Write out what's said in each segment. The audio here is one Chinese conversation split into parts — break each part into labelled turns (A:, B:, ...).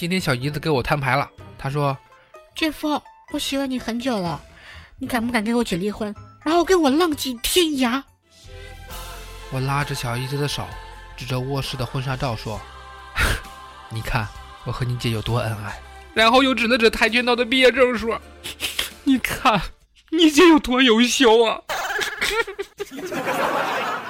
A: 今天小姨子给我摊牌了，她说：“
B: 姐夫，我喜欢你很久了，你敢不敢跟我姐离婚，然后跟我浪迹天涯？”
A: 我拉着小姨子的手，指着卧室的婚纱照说：“ 你看我和你姐有多恩爱。”然后又指了指跆拳道的毕业证说：“ 你看你姐有多优秀啊！”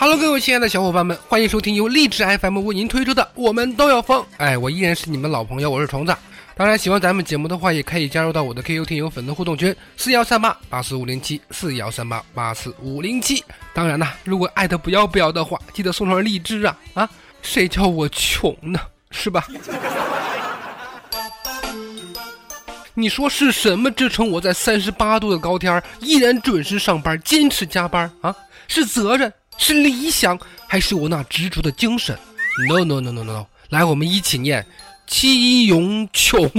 A: Hello，各位亲爱的小伙伴们，欢迎收听由励志 FM 为您推出的《我们都要疯》。哎，我依然是你们老朋友，我是虫子。当然，喜欢咱们节目的话，也可以加入到我的 QQ 听友粉丝互动群四幺三八八四五零七四幺三八八四五零七。当然呐，如果爱的不要不要的话，记得送上荔枝啊啊！谁叫我穷呢？是吧？你说是什么支撑我在三十八度的高天依然准时上班、坚持加班啊？是责任？是理想还是我那执着的精神？No no no no no！来，我们一起念：七勇穷。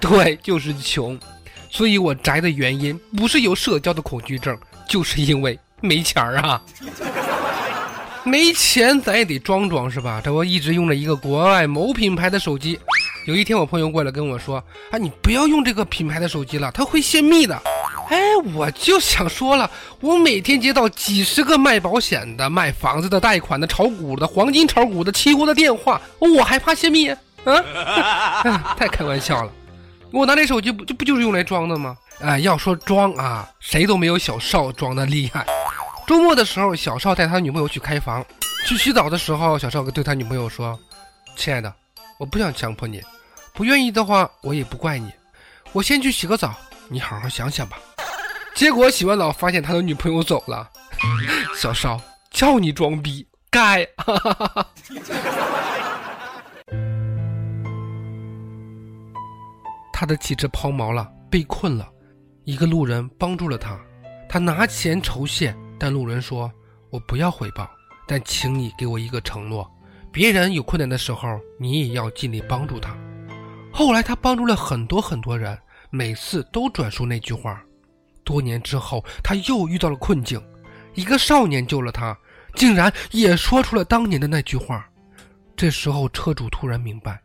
A: 对，就是穷。所以我宅的原因不是有社交的恐惧症，就是因为没钱儿啊。没钱咱也得装装是吧？这我一直用着一个国外某品牌的手机。有一天我朋友过来跟我说：“啊，你不要用这个品牌的手机了，它会泄密的。”哎，我就想说了，我每天接到几十个卖保险的、卖房子的、贷款的、炒股的、黄金炒股的、期货的电话，我还怕泄密？啊，太开玩笑了！我拿这手机不就不就是用来装的吗？哎，要说装啊，谁都没有小邵装的厉害。周末的时候，小邵带他女朋友去开房，去洗澡的时候，小邵对他女朋友说：“亲爱的，我不想强迫你，不愿意的话我也不怪你，我先去洗个澡，你好好想想吧。”结果洗完澡发现他的女朋友走了，小邵叫你装逼，该。他的汽车抛锚了，被困了，一个路人帮助了他，他拿钱酬谢，但路人说：“我不要回报，但请你给我一个承诺，别人有困难的时候，你也要尽力帮助他。”后来他帮助了很多很多人，每次都转述那句话。多年之后，他又遇到了困境，一个少年救了他，竟然也说出了当年的那句话。这时候，车主突然明白，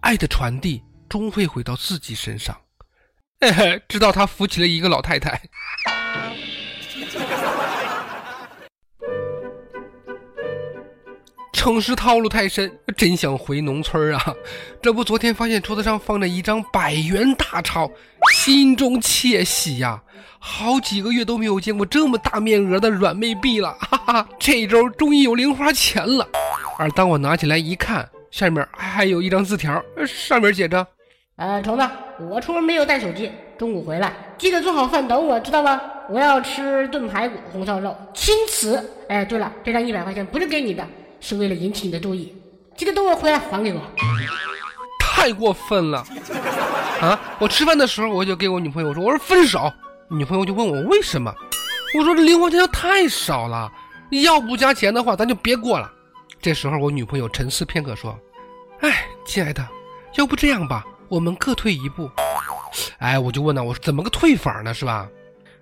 A: 爱的传递终会回到自己身上。嘿嘿，直到他扶起了一个老太太。城市套路太深，真想回农村啊！这不，昨天发现桌子上放着一张百元大钞，心中窃喜呀！好几个月都没有见过这么大面额的软妹币了，哈哈！这周终于有零花钱了。而当我拿起来一看，下面还有一张字条，上面写着：“
B: 呃，虫子，我出门没有带手机，中午回来记得做好饭等我，知道吗？我要吃炖排骨、红烧肉，亲此。哎，对了，这张一百块钱不是给你的。”是为了引起你的注意，记得等我回来还给我。
A: 太过分了啊！我吃饭的时候我就给我女朋友说，我说分手。女朋友就问我为什么，我说这零花钱太少了，要不加钱的话咱就别过了。这时候我女朋友沉思片刻说：“哎，亲爱的，要不这样吧，我们各退一步。”哎，我就问呢，我说怎么个退法呢？是吧？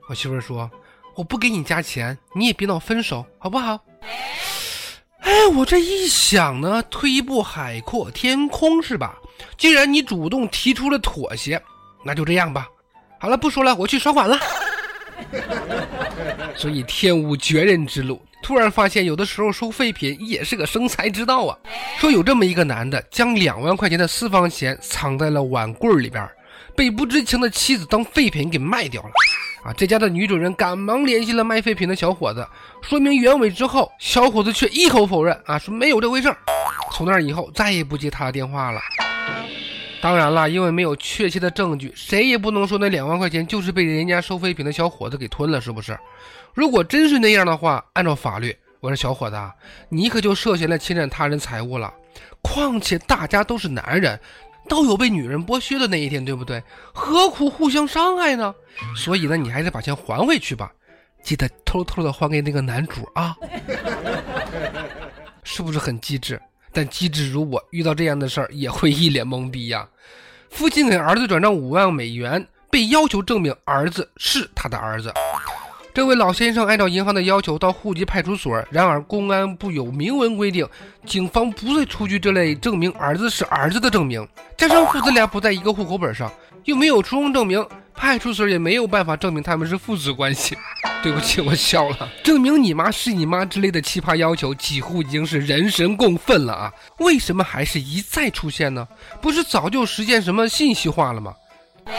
A: 我媳妇说：“我不给你加钱，你也别闹分手，好不好？”哎，我这一想呢，退一步海阔天空是吧？既然你主动提出了妥协，那就这样吧。好了，不说了，我去刷碗了。所以天无绝人之路，突然发现有的时候收废品也是个生财之道啊。说有这么一个男的，将两万块钱的私房钱藏在了碗柜里边，被不知情的妻子当废品给卖掉了。啊！这家的女主人赶忙联系了卖废品的小伙子，说明原委之后，小伙子却一口否认啊，说没有这回事儿。从那以后再也不接他的电话了。当然了，因为没有确切的证据，谁也不能说那两万块钱就是被人家收废品的小伙子给吞了，是不是？如果真是那样的话，按照法律，我说小伙子，你可就涉嫌了侵占他人财物了。况且大家都是男人，都有被女人剥削的那一天，对不对？何苦互相伤害呢？所以呢，你还是把钱还回去吧，记得偷偷的还给那个男主啊。是不是很机智？但机智如我，遇到这样的事儿也会一脸懵逼呀。父亲给儿子转账五万美元，被要求证明儿子是他的儿子。这位老先生按照银行的要求到户籍派出所，然而公安部有明文规定，警方不会出具这类证明儿子是儿子的证明。加上父子俩不在一个户口本上，又没有出生证明，派出所也没有办法证明他们是父子关系。对不起，我笑了。证明你妈是你妈之类的奇葩要求，几乎已经是人神共愤了啊！为什么还是一再出现呢？不是早就实现什么信息化了吗？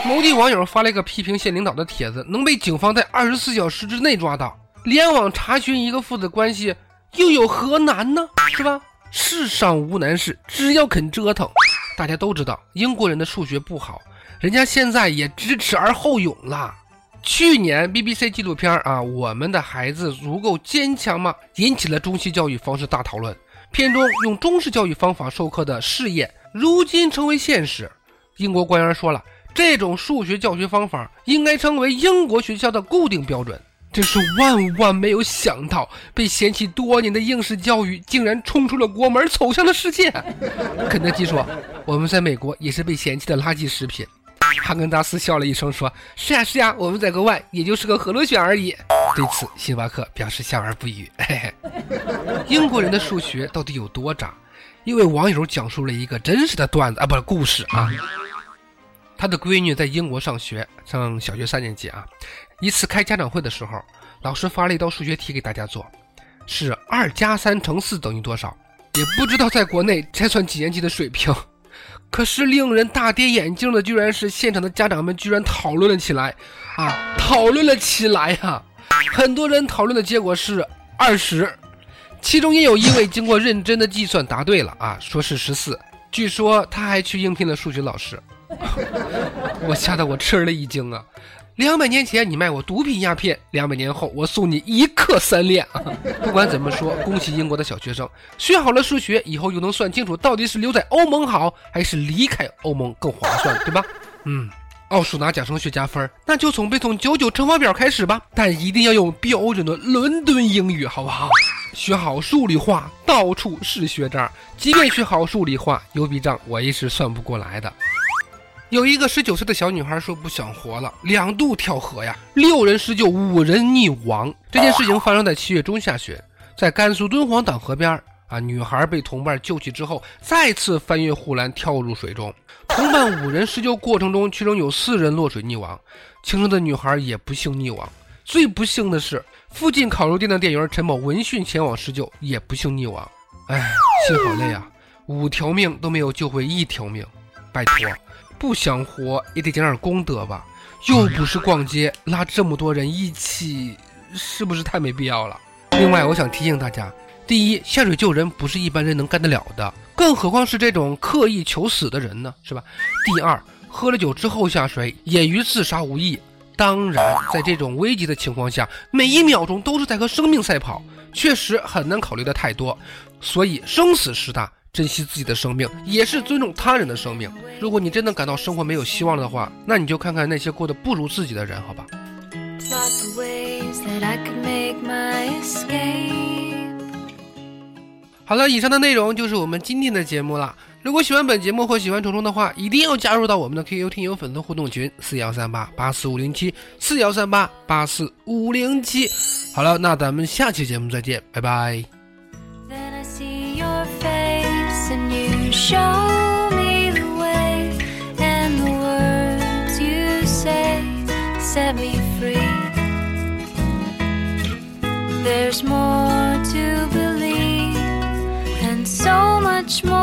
A: 某地网友发了一个批评县领导的帖子，能被警方在二十四小时之内抓到，联网查询一个父子关系，又有何难呢？是吧？世上无难事，只要肯折腾。大家都知道英国人的数学不好，人家现在也知耻而后勇了。去年 BBC 纪录片啊，我们的孩子足够坚强吗？引起了中西教育方式大讨论。片中用中式教育方法授课的试验，如今成为现实。英国官员说了。这种数学教学方法应该成为英国学校的固定标准。真是万万没有想到，被嫌弃多年的应试教育竟然冲出了国门，走向了世界。肯德基说：“我们在美国也是被嫌弃的垃圾食品。”哈根达斯笑了一声说：“是呀是呀，我们在国外也就是个和螺旋而已。”对此，星巴克表示笑而不语。嘿嘿，英国人的数学到底有多渣？一位网友讲述了一个真实的段子啊，不是故事啊。他的闺女在英国上学，上小学三年级啊。一次开家长会的时候，老师发了一道数学题给大家做，是二加三乘四等于多少？也不知道在国内才算几年级的水平。可是令人大跌眼镜的，居然是现场的家长们居然讨论了起来啊！讨论了起来呀！很多人讨论的结果是二十，其中也有一位经过认真的计算答对了啊，说是十四。据说他还去应聘了数学老师。我吓得我吃了一惊啊！两百年前你卖我毒品鸦片，两百年后我送你一克三练啊！不管怎么说，恭喜英国的小学生学好了数学，以后又能算清楚到底是留在欧盟好，还是离开欧盟更划算，对吧？嗯，奥数拿奖升学加分，那就从背诵九九乘法表开始吧，但一定要用标准的伦敦英语，好不好？学好数理化，到处是学渣，即便学好数理化，有笔账我也是算不过来的。有一个十九岁的小女孩说不想活了，两度跳河呀，六人施救，五人溺亡。这件事情发生在七月中下旬，在甘肃敦煌党河边啊，女孩被同伴救起之后，再次翻越护栏跳入水中。同伴五人施救过程中，其中有四人落水溺亡，轻生的女孩也不幸溺亡。最不幸的是，附近烤肉店的店员陈某闻讯前往施救，也不幸溺亡。哎，心好累啊，五条命都没有救回一条命，拜托。不想活也得讲点功德吧，又不是逛街，拉这么多人一起，是不是太没必要了？另外，我想提醒大家：第一，下水救人不是一般人能干得了的，更何况是这种刻意求死的人呢，是吧？第二，喝了酒之后下水也与自杀无异。当然，在这种危急的情况下，每一秒钟都是在和生命赛跑，确实很难考虑的太多，所以生死事大。珍惜自己的生命，也是尊重他人的生命。如果你真的感到生活没有希望了的话，那你就看看那些过得不如自己的人，好吧。好了，以上的内容就是我们今天的节目了。如果喜欢本节目或喜欢虫虫的话，一定要加入到我们的 QQ 听友粉丝互动群四幺三八八四五零七四幺三八八四五零七。好了，那咱们下期节目再见，拜拜。There's more to believe, and so much more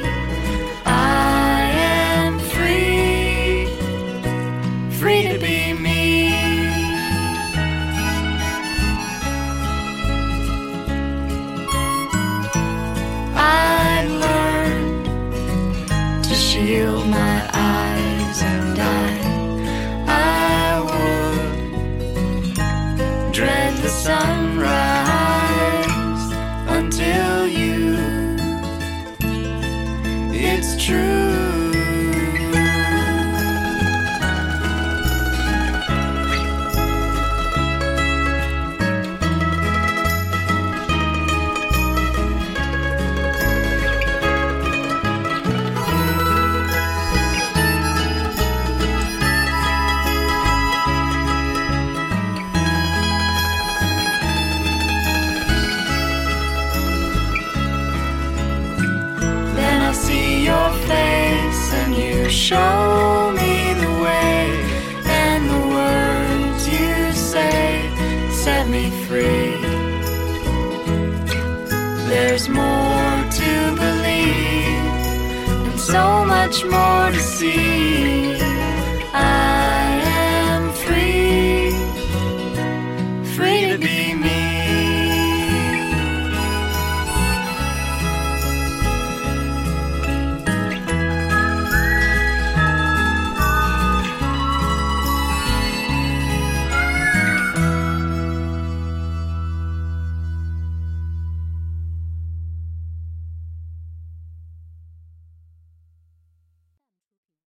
C: heal my much more to see. I am free, free to be me.